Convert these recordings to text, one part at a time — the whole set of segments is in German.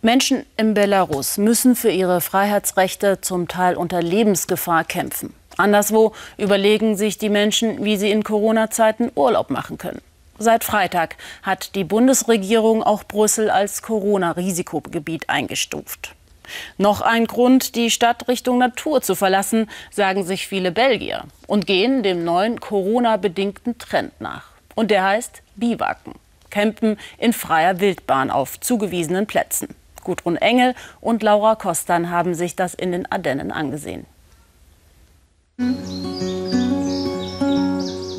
Menschen in Belarus müssen für ihre Freiheitsrechte zum Teil unter Lebensgefahr kämpfen. Anderswo überlegen sich die Menschen, wie sie in Corona-Zeiten Urlaub machen können. Seit Freitag hat die Bundesregierung auch Brüssel als Corona-Risikogebiet eingestuft. Noch ein Grund, die Stadt Richtung Natur zu verlassen, sagen sich viele Belgier und gehen dem neuen Corona-bedingten Trend nach. Und der heißt Biwaken. Campen in freier Wildbahn auf zugewiesenen Plätzen. Gudrun Engel und Laura Kostan haben sich das in den Ardennen angesehen.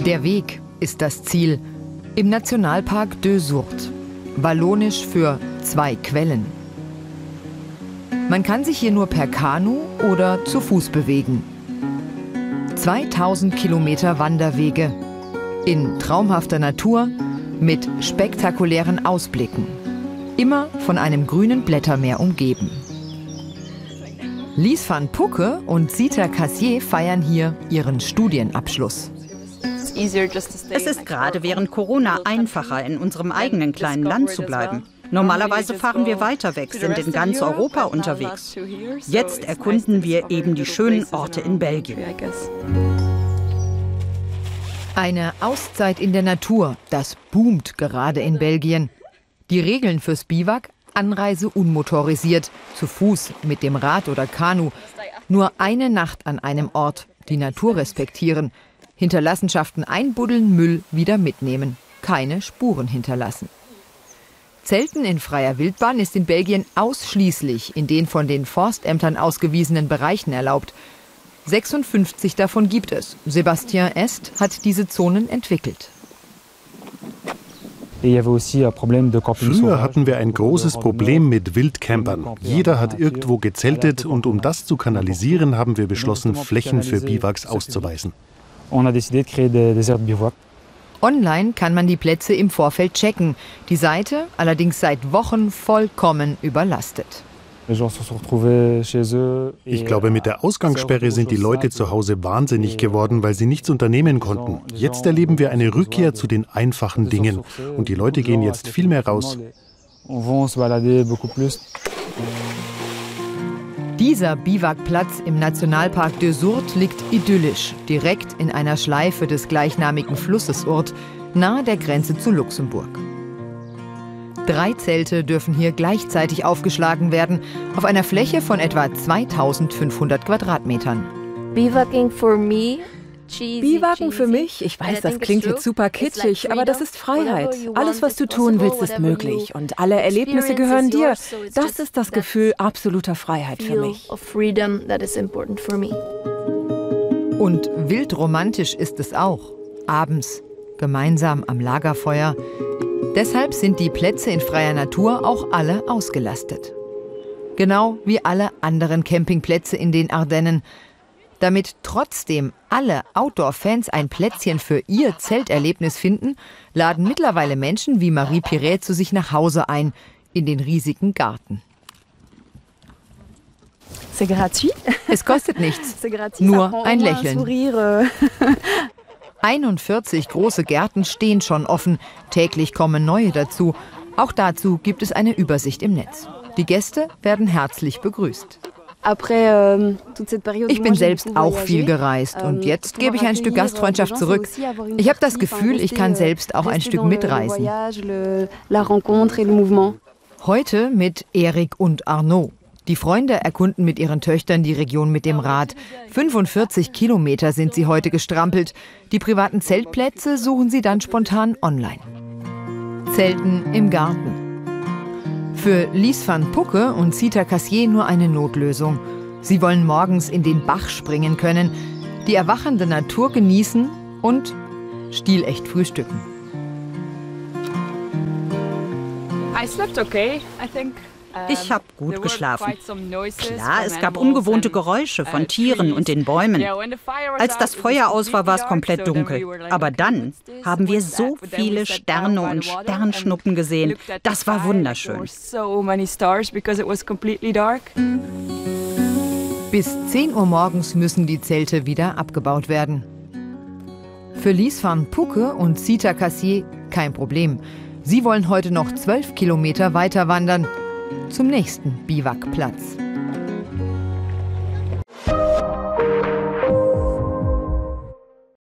Der Weg ist das Ziel. Im Nationalpark de Sourdes. Wallonisch für zwei Quellen. Man kann sich hier nur per Kanu oder zu Fuß bewegen. 2000 Kilometer Wanderwege in traumhafter Natur mit spektakulären Ausblicken. Immer von einem grünen Blättermeer umgeben. Lies van Pucke und Sita Cassier feiern hier ihren Studienabschluss. Es ist gerade während Corona einfacher, in unserem eigenen kleinen Land zu bleiben. Normalerweise fahren wir weiter weg, sind in ganz Europa unterwegs. Jetzt erkunden wir eben die schönen Orte in Belgien. Eine Auszeit in der Natur, das boomt gerade in Belgien. Die Regeln fürs Biwak, Anreise unmotorisiert, zu Fuß, mit dem Rad oder Kanu. Nur eine Nacht an einem Ort, die Natur respektieren. Hinterlassenschaften einbuddeln, Müll wieder mitnehmen. Keine Spuren hinterlassen. Zelten in freier Wildbahn ist in Belgien ausschließlich in den von den Forstämtern ausgewiesenen Bereichen erlaubt. 56 davon gibt es. Sébastien Est hat diese Zonen entwickelt. Früher hatten wir ein großes Problem mit Wildcampern. Jeder hat irgendwo gezeltet und um das zu kanalisieren, haben wir beschlossen, Flächen für Biwaks auszuweisen. Online kann man die Plätze im Vorfeld checken. Die Seite allerdings seit Wochen vollkommen überlastet. Ich glaube, mit der Ausgangssperre sind die Leute zu Hause wahnsinnig geworden, weil sie nichts unternehmen konnten. Jetzt erleben wir eine Rückkehr zu den einfachen Dingen und die Leute gehen jetzt viel mehr raus. Dieser Biwakplatz im Nationalpark de Sourdes liegt idyllisch, direkt in einer Schleife des gleichnamigen Flusses Urt, nahe der Grenze zu Luxemburg. Drei Zelte dürfen hier gleichzeitig aufgeschlagen werden, auf einer Fläche von etwa 2500 Quadratmetern. Biwaking for me Biwaken für mich, ich weiß, das klingt jetzt super kitschig, aber das ist Freiheit. Alles, was du tun willst, ist möglich und alle Erlebnisse gehören dir. Das ist das Gefühl absoluter Freiheit für mich. Und wildromantisch ist es auch. Abends, gemeinsam am Lagerfeuer. Deshalb sind die Plätze in freier Natur auch alle ausgelastet. Genau wie alle anderen Campingplätze in den Ardennen, damit trotzdem alle Outdoor-Fans ein Plätzchen für ihr Zelterlebnis finden, laden mittlerweile Menschen wie Marie Piret zu sich nach Hause ein, in den riesigen Garten. Es kostet nichts, nur ein Lächeln. 41 große Gärten stehen schon offen, täglich kommen neue dazu. Auch dazu gibt es eine Übersicht im Netz. Die Gäste werden herzlich begrüßt. Euh, ich bin selbst auch viel gereist und euh, jetzt gebe ich ein Stück Gastfreundschaft zurück. Ich habe das Gefühl, ich kann selbst auch ein Stück mitreisen. Heute mit Erik und Arnaud. Die Freunde erkunden mit ihren Töchtern die Region mit dem Rad. 45 Kilometer sind sie heute gestrampelt. Die privaten Zeltplätze suchen sie dann spontan online. Zelten im Garten. Für Lies van Pucke und Sita Cassier nur eine Notlösung. Sie wollen morgens in den Bach springen können, die erwachende Natur genießen und stilecht frühstücken. I slept okay, I think. Ich habe gut geschlafen. Klar, es gab ungewohnte Geräusche von Tieren und den Bäumen. Als das Feuer aus war, war es komplett dunkel. Aber dann haben wir so viele Sterne und Sternschnuppen gesehen. Das war wunderschön. Bis 10 Uhr morgens müssen die Zelte wieder abgebaut werden. Für Lies van Pucke und Sita Cassier kein Problem. Sie wollen heute noch 12 Kilometer weiter wandern zum nächsten Biwakplatz.